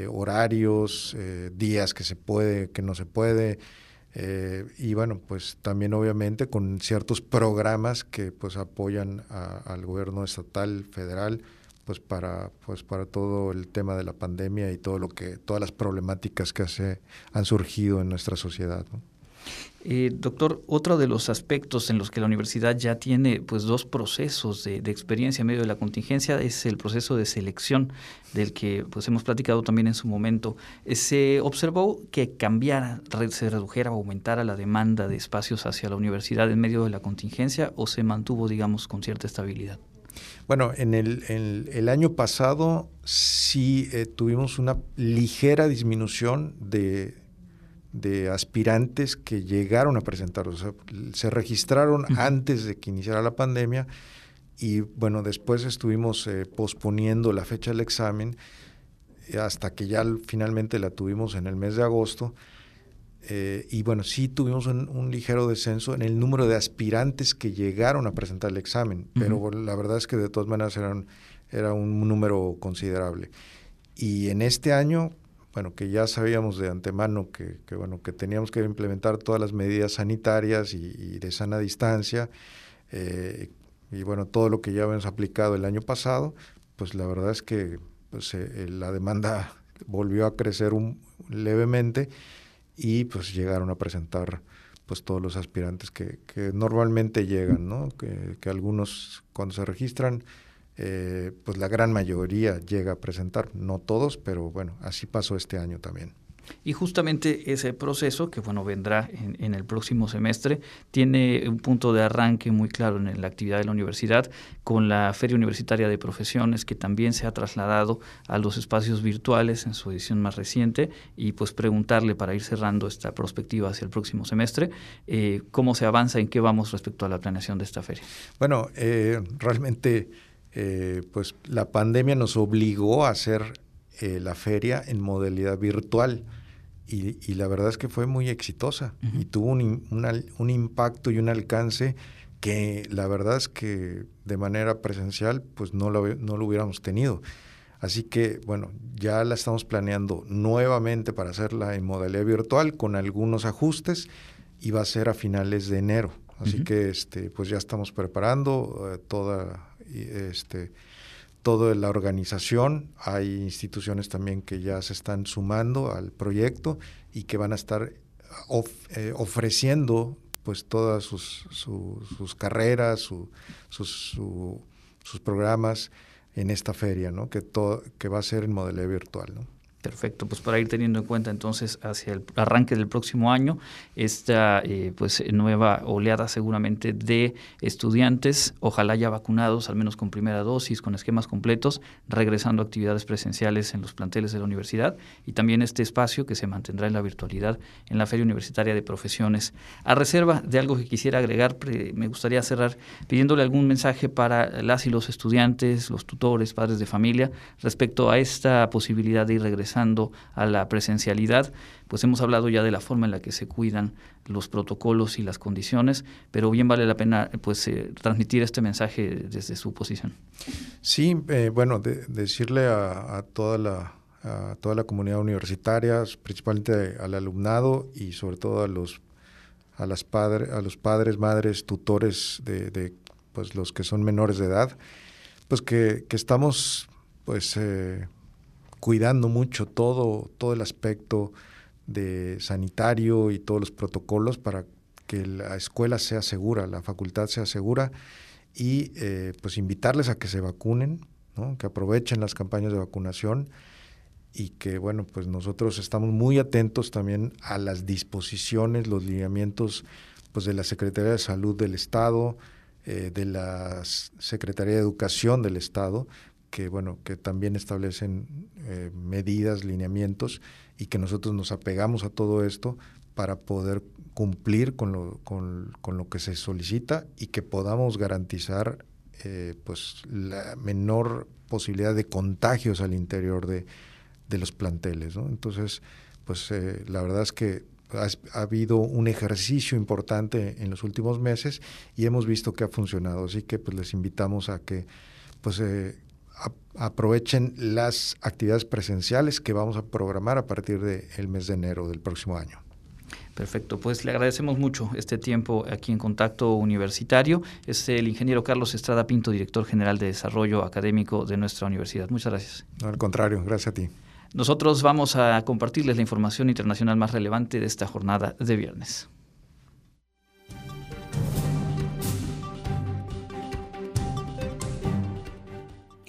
horarios, días que se puede, que no se puede, eh, y bueno, pues también obviamente con ciertos programas que pues apoyan al gobierno estatal, federal, pues para pues para todo el tema de la pandemia y todo lo que todas las problemáticas que se han surgido en nuestra sociedad. Eh, doctor, otro de los aspectos en los que la universidad ya tiene pues dos procesos de, experiencia en medio de la contingencia es el proceso de selección del que pues hemos platicado también en su momento. Eh, ¿Se observó que cambiara, se redujera o aumentara la demanda de espacios hacia la universidad en medio de la contingencia o se mantuvo, digamos, con cierta estabilidad? Bueno, en el, año pasado sí eh, tuvimos una ligera disminución de, de aspirantes que llegaron a presentar, o sea, se registraron antes de que iniciara la pandemia y bueno, después estuvimos eh, posponiendo la fecha del examen eh, hasta que ya finalmente la tuvimos en el mes de agosto. Eh, y bueno, sí tuvimos un, ligero descenso en el número de aspirantes que llegaron a presentar el examen, pero la verdad es que de todas maneras eran, era un número considerable. Y en este año, bueno, que ya sabíamos de antemano que, bueno, que teníamos que implementar todas las medidas sanitarias y, de sana distancia, eh, y bueno, todo lo que ya habíamos aplicado el año pasado, pues la verdad es que pues, eh, la demanda volvió a crecer un, levemente y pues llegaron a presentar pues todos los aspirantes que, que normalmente llegan, ¿no? Que algunos cuando se registran eh, pues la gran mayoría llega a presentar, no todos, pero bueno, así pasó este año también. Y justamente ese proceso, que bueno, vendrá en, el próximo semestre, tiene un punto de arranque muy claro en la actividad de la universidad, con la Feria Universitaria de Profesiones, que también se ha trasladado a los espacios virtuales en su edición más reciente, y pues preguntarle para ir cerrando esta perspectiva hacia el próximo semestre, eh, cómo se avanza, en qué vamos respecto a la planeación de esta feria. Bueno, eh, realmente eh, pues la pandemia nos obligó a hacer eh, la feria en modalidad virtual y, la verdad es que fue muy exitosa y tuvo un, un, impacto y un alcance que la verdad es que de manera presencial pues no lo, no lo hubiéramos tenido. Así que bueno, ya la estamos planeando nuevamente para hacerla en modalidad virtual con algunos ajustes y va a ser a finales de enero. Así que este, pues ya estamos preparando eh, toda este, toda la organización. Hay instituciones también que ya se están sumando al proyecto y que van a estar eh, ofreciendo pues todas sus, sus carreras, sus, sus programas en esta feria, ¿no? que, todo, que va a ser en modelo virtual. ¿no? Perfecto, pues para ir teniendo en cuenta entonces hacia el arranque del próximo año esta eh, pues nueva oleada seguramente de estudiantes, ojalá ya vacunados, al menos con primera dosis, con esquemas completos, regresando a actividades presenciales en los planteles de la universidad y también este espacio que se mantendrá en la virtualidad en la Feria Universitaria de Profesiones. A reserva de algo que quisiera agregar, me gustaría cerrar pidiéndole algún mensaje para las y los estudiantes, los tutores, padres de familia respecto a esta posibilidad de ir regresando a la presencialidad, pues hemos hablado ya de la forma en la que se cuidan los protocolos y las condiciones, pero bien vale la pena pues eh, transmitir este mensaje desde su posición. Sí, eh, bueno, decirle a, toda la a toda la comunidad universitaria, principalmente al alumnado y sobre todo a los a las padres, a los padres, madres, tutores de, pues los que son menores de edad, pues que, estamos pues eh, cuidando mucho todo, todo el aspecto de sanitario y todos los protocolos para que la escuela sea segura, la facultad sea segura y eh, pues invitarles a que se vacunen, que aprovechen las campañas de vacunación y que bueno, pues nosotros estamos muy atentos también a las disposiciones, los lineamientos pues de la Secretaría de Salud del Estado, eh, de la Secretaría de Educación del Estado, que bueno, que también establecen eh, medidas, lineamientos y que nosotros nos apegamos a todo esto para poder cumplir con lo, con, con lo que se solicita y que podamos garantizar eh, pues la menor posibilidad de contagios al interior de, de los planteles. ¿no? Entonces, pues eh, la verdad es que ha, habido un ejercicio importante en los últimos meses y hemos visto que ha funcionado. Así que pues les invitamos a que pues aprovechen las actividades presenciales que vamos a programar a partir del mes de enero del próximo año. Perfecto, pues le agradecemos mucho este tiempo aquí en Contacto Universitario. Es el ingeniero Carlos Estrada Pinto, director general de Desarrollo Académico de nuestra universidad. Muchas gracias. al contrario, gracias a ti. Nosotros vamos a compartirles la información internacional más relevante de esta jornada de viernes.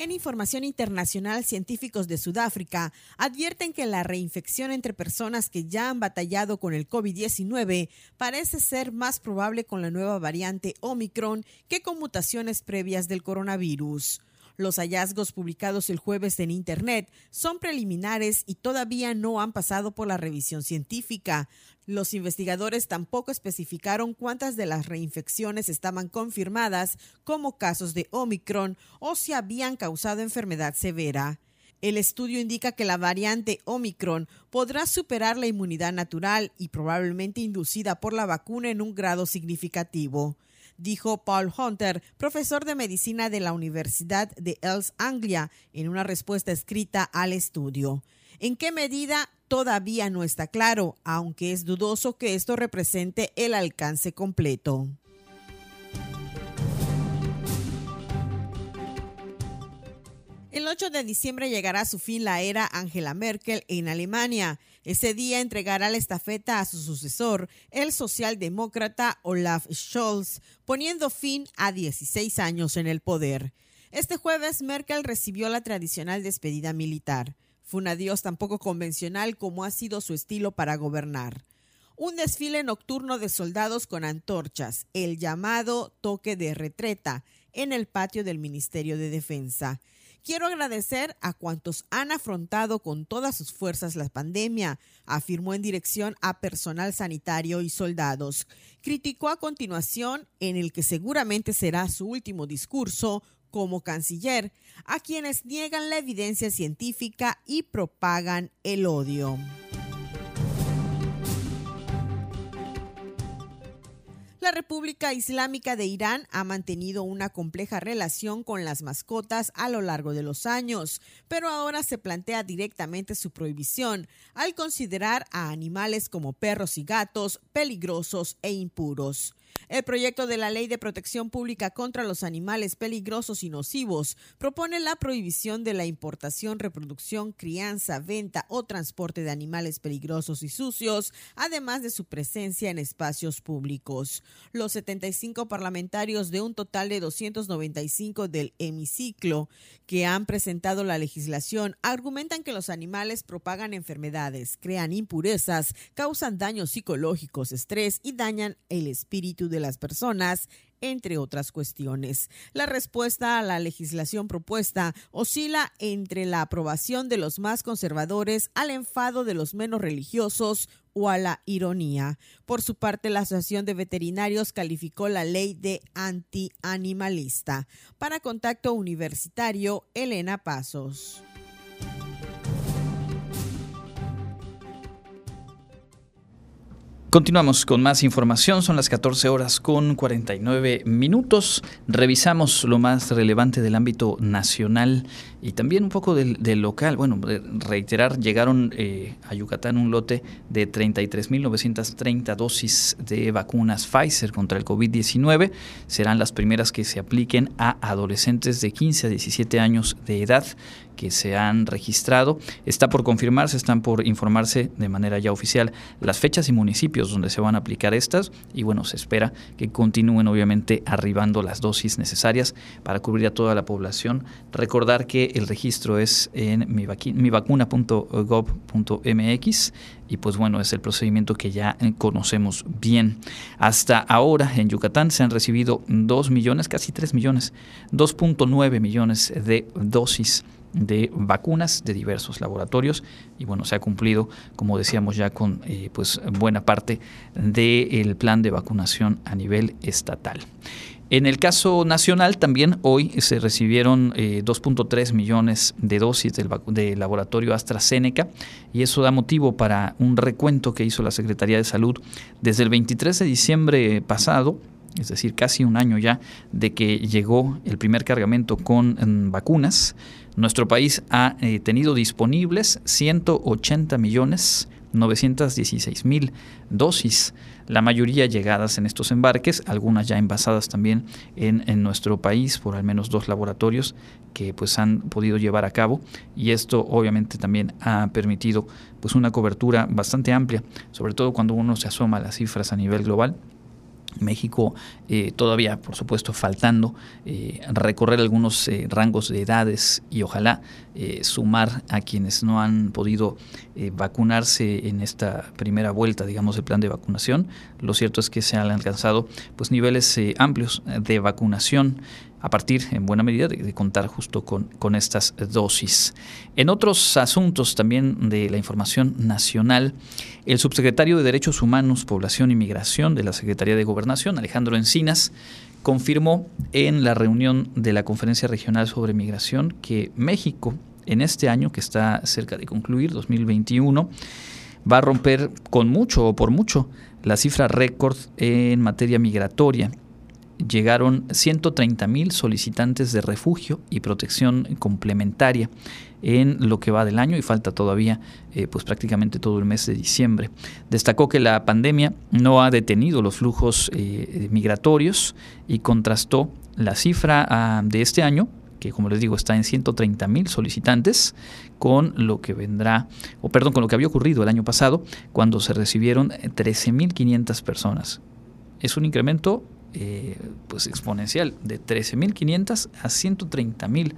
En información internacional, científicos de Sudáfrica advierten que la reinfección entre personas que ya han batallado con el COVID-19 parece ser más probable con la nueva variante Omicron que con mutaciones previas del coronavirus. Los hallazgos publicados el jueves en Internet son preliminares y todavía no han pasado por la revisión científica. Los investigadores tampoco especificaron cuántas de las reinfecciones estaban confirmadas como casos de Omicron o si habían causado enfermedad severa. El estudio indica que la variante Omicron podrá superar la inmunidad natural y probablemente inducida por la vacuna en un grado significativo dijo Paul Hunter, profesor de medicina de la Universidad de Els Anglia, en una respuesta escrita al estudio. ¿En qué medida? Todavía no está claro, aunque es dudoso que esto represente el alcance completo. El 8 de diciembre llegará a su fin la era Angela Merkel en Alemania. Ese día entregará la estafeta a su sucesor, el socialdemócrata Olaf Scholz, poniendo fin a 16 años en el poder. Este jueves Merkel recibió la tradicional despedida militar. Fue un adiós tan poco convencional como ha sido su estilo para gobernar. Un desfile nocturno de soldados con antorchas, el llamado toque de retreta, en el patio del Ministerio de Defensa. Quiero agradecer a cuantos han afrontado con todas sus fuerzas la pandemia, afirmó en dirección a personal sanitario y soldados. Criticó a continuación, en el que seguramente será su último discurso, como canciller, a quienes niegan la evidencia científica y propagan el odio. La República Islámica de Irán ha mantenido una compleja relación con las mascotas a lo largo de los años, pero ahora se plantea directamente su prohibición al considerar a animales como perros y gatos peligrosos e impuros. El proyecto de la Ley de Protección Pública contra los Animales Peligrosos y Nocivos propone la prohibición de la importación, reproducción, crianza, venta o transporte de animales peligrosos y sucios, además de su presencia en espacios públicos. Los 75 parlamentarios de un total de 295 del hemiciclo que han presentado la legislación argumentan que los animales propagan enfermedades, crean impurezas, causan daños psicológicos, estrés y dañan el espíritu de las personas, entre otras cuestiones. La respuesta a la legislación propuesta oscila entre la aprobación de los más conservadores al enfado de los menos religiosos o a la ironía. Por su parte, la Asociación de Veterinarios calificó la ley de antianimalista. Para Contacto Universitario, Elena Pasos. Continuamos con más información, son las 14 horas con 49 minutos. Revisamos lo más relevante del ámbito nacional Y también un poco del, local, bueno, reiterar, llegaron eh, a Yucatán un lote de 33.930 dosis de vacunas Pfizer contra el COVID-19. Serán las primeras que se apliquen a adolescentes de 15 a 17 años de edad que se han registrado. Está por confirmarse, están por informarse de manera ya oficial las fechas y municipios donde se van a aplicar estas y bueno, se espera que continúen obviamente arribando las dosis necesarias para cubrir a toda la población. Recordar que el registro es en mivacuna.gov.mx y pues bueno, es el procedimiento que ya conocemos bien. Hasta ahora en Yucatán se han recibido 2 millones, casi 3 millones, 2.9 millones de dosis de vacunas de diversos laboratorios y bueno, se ha cumplido, como decíamos ya, con eh, pues buena parte del plan de vacunación a nivel estatal. En el caso nacional también hoy se recibieron 2.3 eh, millones de dosis del, del, laboratorio AstraZeneca y eso da motivo para un recuento que hizo la Secretaría de Salud desde el 23 de diciembre pasado es decir, casi un año ya de que llegó el primer cargamento con mm, vacunas. Nuestro país ha eh, tenido disponibles 180 millones 916 mil dosis, la mayoría llegadas en estos embarques, algunas ya envasadas también en, en, nuestro país por al menos dos laboratorios que pues han podido llevar a cabo y esto obviamente también ha permitido pues una cobertura bastante amplia, sobre todo cuando uno se asoma a las cifras a nivel global México eh, todavía, por supuesto, faltando eh, recorrer algunos eh, rangos de edades y ojalá sumar a quienes no han podido vacunarse en esta primera vuelta, digamos, del plan de vacunación. Lo cierto es que se han alcanzado pues niveles amplios de vacunación a partir, en buena medida, de, contar justo con, con, estas dosis. En otros asuntos también de la información nacional, el subsecretario de Derechos Humanos, Población y Migración de la Secretaría de Gobernación, Alejandro Encinas, confirmó en la reunión de la Conferencia Regional sobre Migración que México, en este año que está cerca de concluir, 2021, va a romper con mucho o por mucho la cifra récord en materia migratoria llegaron 130 mil solicitantes de refugio y protección complementaria en lo que va del año y falta todavía eh, pues prácticamente todo el mes de diciembre. Destacó que la pandemia no ha detenido los flujos eh, migratorios y contrastó la cifra ah, de este año que como les digo está en 130 mil solicitantes, con lo que vendrá, o perdón, con lo que había ocurrido el año pasado, cuando se recibieron 13.500 personas. Es un incremento eh, pues exponencial de 13.500 a 130.000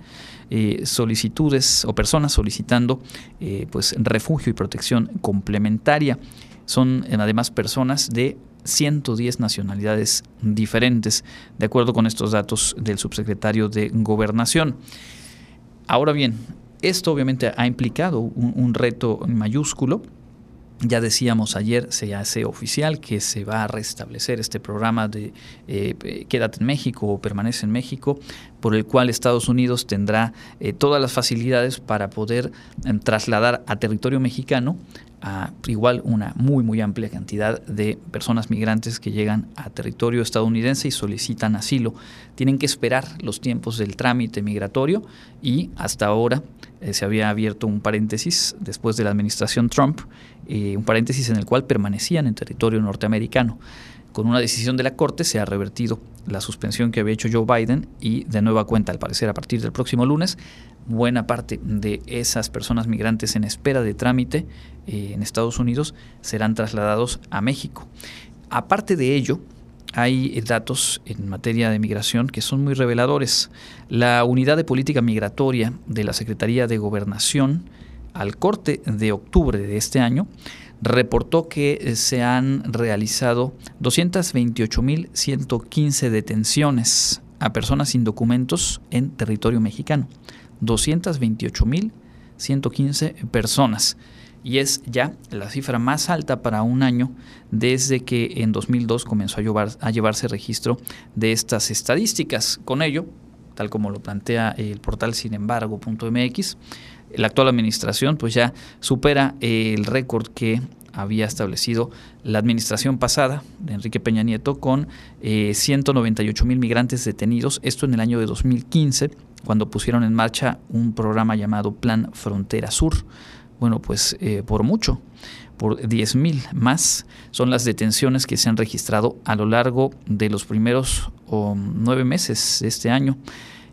eh, solicitudes o personas solicitando eh, pues refugio y protección complementaria. Son además personas de 110 nacionalidades diferentes, de acuerdo con estos datos del subsecretario de Gobernación. Ahora bien, esto obviamente ha implicado un reto mayúsculo ya decíamos ayer, se hace oficial que se va a restablecer este programa de eh, Quédate en México o Permanece en México, por el cual Estados Unidos tendrá eh, todas las facilidades para poder em, trasladar a territorio mexicano a igual una muy muy amplia cantidad de personas migrantes que llegan a territorio estadounidense y solicitan asilo. Tienen que esperar los tiempos del trámite migratorio y hasta ahora eh, se había abierto un paréntesis después de la administración Trump, eh, un paréntesis en el cual permanecían en territorio norteamericano. Con una decisión de la Corte se ha revertido la suspensión que había hecho Joe Biden y de nueva cuenta, al parecer a partir del próximo lunes, buena parte de esas personas migrantes en espera de trámite eh, en Estados Unidos serán trasladados a México. Aparte de ello, hay datos en materia de migración que son muy reveladores. La Unidad de Política Migratoria de la Secretaría de Gobernación, al corte de octubre de este año, reportó que se han realizado 228.115 detenciones a personas sin documentos en territorio mexicano. 228.115 personas y es ya la cifra más alta para un año desde que en 2002 comenzó a, llevar, a llevarse registro de estas estadísticas. Con ello, tal como lo plantea el portal sinembargo.mx, la actual administración pues ya supera el récord que había establecido la administración pasada de Enrique Peña Nieto con 198 mil migrantes detenidos, esto en el año de 2015, cuando pusieron en marcha un programa llamado Plan Frontera Sur. Bueno, pues por mucho, por 10.000 más son las detenciones que se han registrado a lo largo de los primeros nueve meses de este año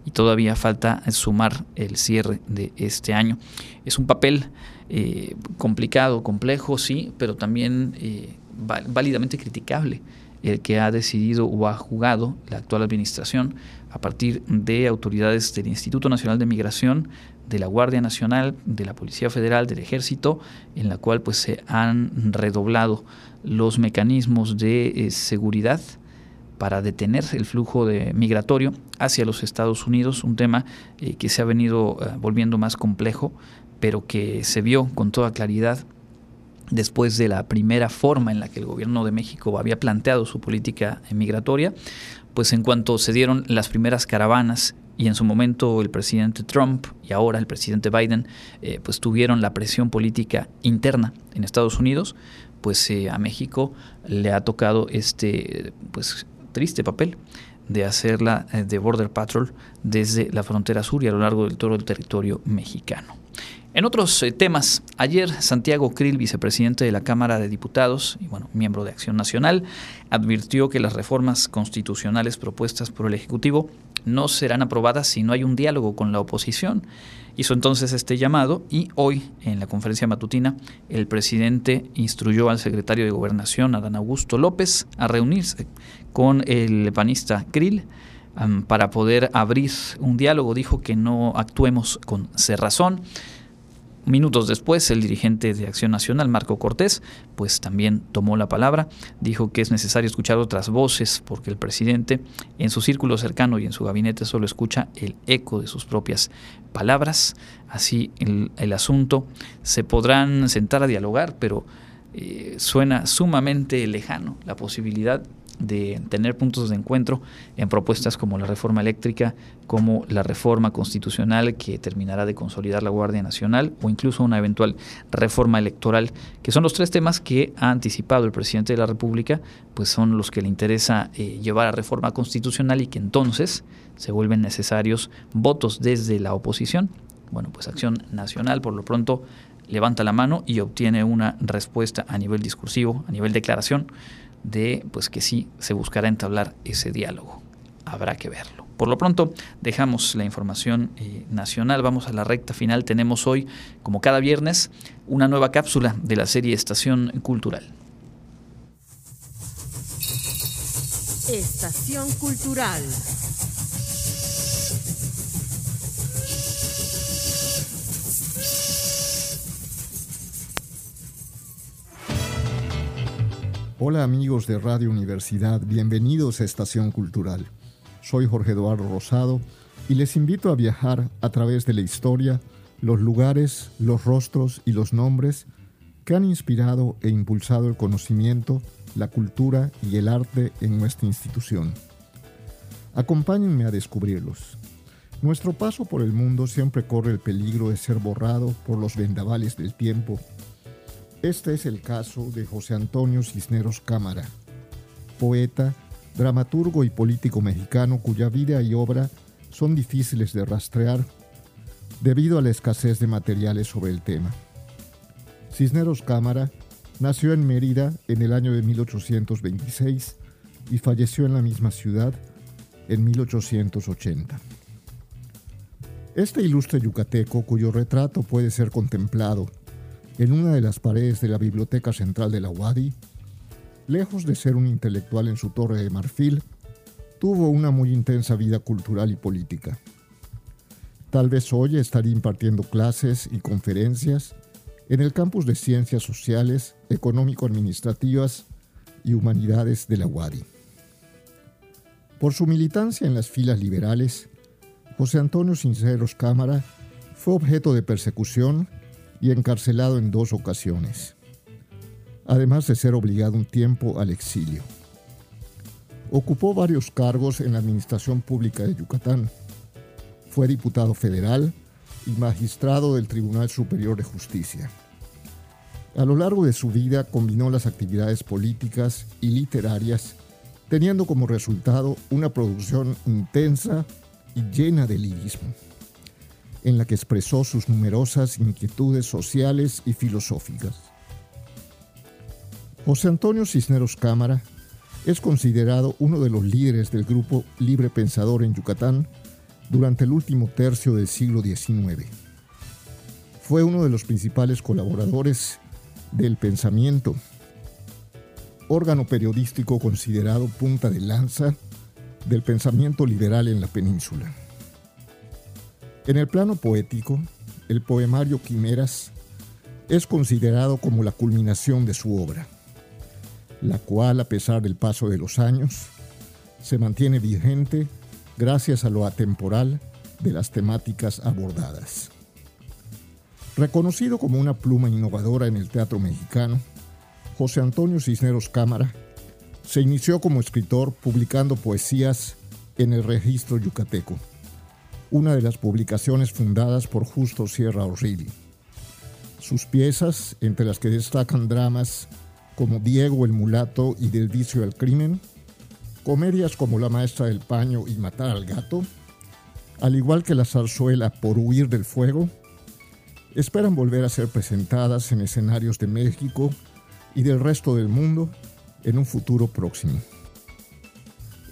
y todavía falta sumar el cierre de este año. Es un papel eh, complicado, complejo, sí, pero también eh, válidamente criticable el que ha decidido o ha jugado la actual administración a partir de autoridades del Instituto Nacional de Migración, de la Guardia Nacional, de la Policía Federal, del Ejército, en la cual pues se han redoblado los mecanismos de eh, seguridad para detener el flujo de migratorio hacia los Estados Unidos, un tema eh, que se ha venido eh, volviendo más complejo, pero que se vio con toda claridad después de la primera forma en la que el gobierno de México había planteado su política migratoria, pues en cuanto se dieron las primeras caravanas y en su momento el presidente Trump y ahora el presidente Biden eh, pues tuvieron la presión política interna en Estados Unidos, pues a México le ha tocado este pues triste papel de hacerla eh, de Border Patrol desde la frontera sur y a lo largo del todo el territorio mexicano. En otros eh, temas, ayer Santiago Krill, vicepresidente de la Cámara de Diputados y bueno, miembro de Acción Nacional, advirtió que las reformas constitucionales propuestas por el Ejecutivo no serán aprobadas si no hay un diálogo con la oposición. Hizo entonces este llamado y hoy, en la conferencia matutina, el presidente instruyó al secretario de Gobernación, Adán Augusto López, a reunirse con el panista Krill para poder abrir un diálogo. Dijo que no actuemos con cerrazón. Minutos después, el dirigente de Acción Nacional, Marco Cortés, pues también tomó la palabra, dijo que es necesario escuchar otras voces porque el presidente en su círculo cercano y en su gabinete solo escucha el eco de sus propias palabras. Así el, el asunto se podrán sentar a dialogar, pero eh, suena sumamente lejano la posibilidad de tener puntos de encuentro en propuestas como la reforma eléctrica, como la reforma constitucional que terminará de consolidar la Guardia Nacional o incluso una eventual reforma electoral, que son los tres temas que ha anticipado el presidente de la República, pues son los que le interesa eh, llevar a reforma constitucional y que entonces se vuelven necesarios votos desde la oposición. Bueno, pues Acción Nacional por lo pronto levanta la mano y obtiene una respuesta a nivel discursivo, a nivel declaración, de pues que sí se buscará entablar ese diálogo. Habrá que verlo. Por lo pronto, dejamos la información eh, nacional, vamos a la recta final. Tenemos hoy, como cada viernes, una nueva cápsula de la serie Estación Cultural. Estación Cultural. Hola amigos de Radio Universidad, bienvenidos a Estación Cultural. Soy Jorge Eduardo Rosado y les invito a viajar a través de la historia, los lugares, los rostros y los nombres que han inspirado e impulsado el conocimiento, la cultura y el arte en nuestra institución. Acompáñenme a descubrirlos. Nuestro paso por el mundo siempre corre el peligro de ser borrado por los vendavales del tiempo este es el caso de José Antonio Cisneros Cámara, poeta, dramaturgo y político mexicano cuya vida y obra son difíciles de rastrear debido a la escasez de materiales sobre el tema. Cisneros Cámara nació en Mérida en el año de 1826 y falleció en la misma ciudad en 1880. Este ilustre yucateco, cuyo retrato puede ser contemplado en una de las paredes de la Biblioteca Central de la UADI, lejos de ser un intelectual en su torre de marfil, tuvo una muy intensa vida cultural y política. Tal vez hoy estaría impartiendo clases y conferencias en el campus de Ciencias Sociales, Económico-Administrativas y Humanidades de la UADI. Por su militancia en las filas liberales, José Antonio Sinceros Cámara fue objeto de persecución y encarcelado en dos ocasiones, además de ser obligado un tiempo al exilio. Ocupó varios cargos en la Administración Pública de Yucatán. Fue diputado federal y magistrado del Tribunal Superior de Justicia. A lo largo de su vida combinó las actividades políticas y literarias, teniendo como resultado una producción intensa y llena de lirismo, en la que expresó sus numerosas inquietudes sociales y filosóficas. José Antonio Cisneros Cámara es considerado uno de los líderes del grupo Libre Pensador en Yucatán durante el último tercio del siglo XIX. Fue uno de los principales colaboradores del pensamiento, órgano periodístico considerado punta de lanza del pensamiento liberal en la península. En el plano poético, el poemario Quimeras es considerado como la culminación de su obra, la cual, a pesar del paso de los años, se mantiene vigente gracias a lo atemporal de las temáticas abordadas. Reconocido como una pluma innovadora en el teatro mexicano, José Antonio Cisneros Cámara se inició como escritor publicando poesías en el Registro Yucateco, una de las publicaciones fundadas por Justo Sierra O'Reilly. Sus piezas, entre las que destacan dramas como Diego el Mulato y Del Vicio al Crimen, comedias como La Maestra del Paño y Matar al Gato, al igual que la zarzuela Por Huir del Fuego, esperan volver a ser presentadas en escenarios de México y del resto del mundo en un futuro próximo.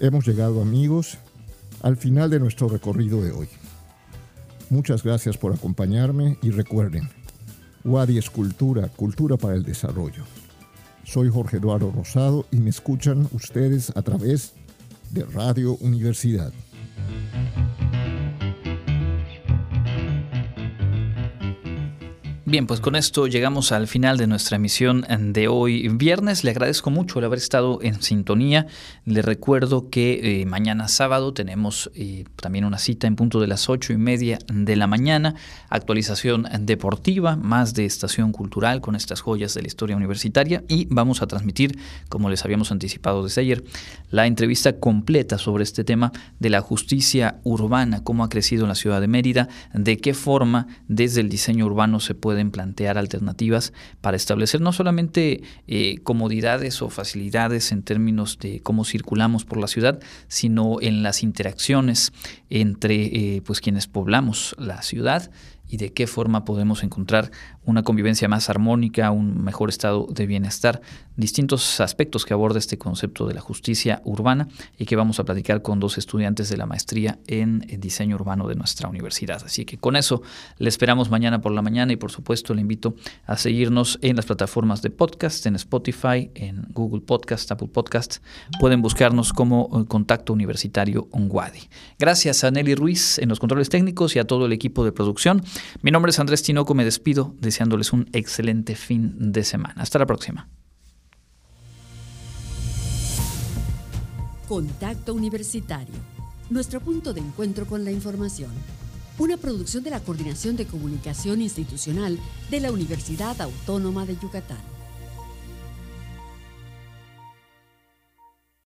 Hemos llegado amigos al final de nuestro recorrido de hoy. Muchas gracias por acompañarme y recuerden, Wadi es cultura, cultura para el desarrollo. Soy Jorge Eduardo Rosado y me escuchan ustedes a través de Radio Universidad. Bien, pues con esto llegamos al final de nuestra emisión de hoy viernes. Le agradezco mucho el haber estado en sintonía. Le recuerdo que eh, mañana sábado tenemos eh, también una cita en punto de las ocho y media de la mañana. Actualización deportiva, más de estación cultural con estas joyas de la historia universitaria. Y vamos a transmitir, como les habíamos anticipado desde ayer, la entrevista completa sobre este tema de la justicia urbana, cómo ha crecido la ciudad de Mérida, de qué forma desde el diseño urbano se puede plantear alternativas para establecer no solamente eh, comodidades o facilidades en términos de cómo circulamos por la ciudad, sino en las interacciones entre eh, pues quienes poblamos la ciudad y de qué forma podemos encontrar una convivencia más armónica, un mejor estado de bienestar, distintos aspectos que aborda este concepto de la justicia urbana y que vamos a platicar con dos estudiantes de la maestría en diseño urbano de nuestra universidad. Así que con eso le esperamos mañana por la mañana y por supuesto le invito a seguirnos en las plataformas de podcast, en Spotify, en Google Podcast, Apple Podcast. Pueden buscarnos como eh, Contacto Universitario Onguadi. Gracias a Nelly Ruiz en los controles técnicos y a todo el equipo de producción. Mi nombre es Andrés Tinoco, me despido deseándoles un excelente fin de semana. Hasta la próxima. Contacto Universitario, nuestro punto de encuentro con la información. Una producción de la Coordinación de Comunicación Institucional de la Universidad Autónoma de Yucatán.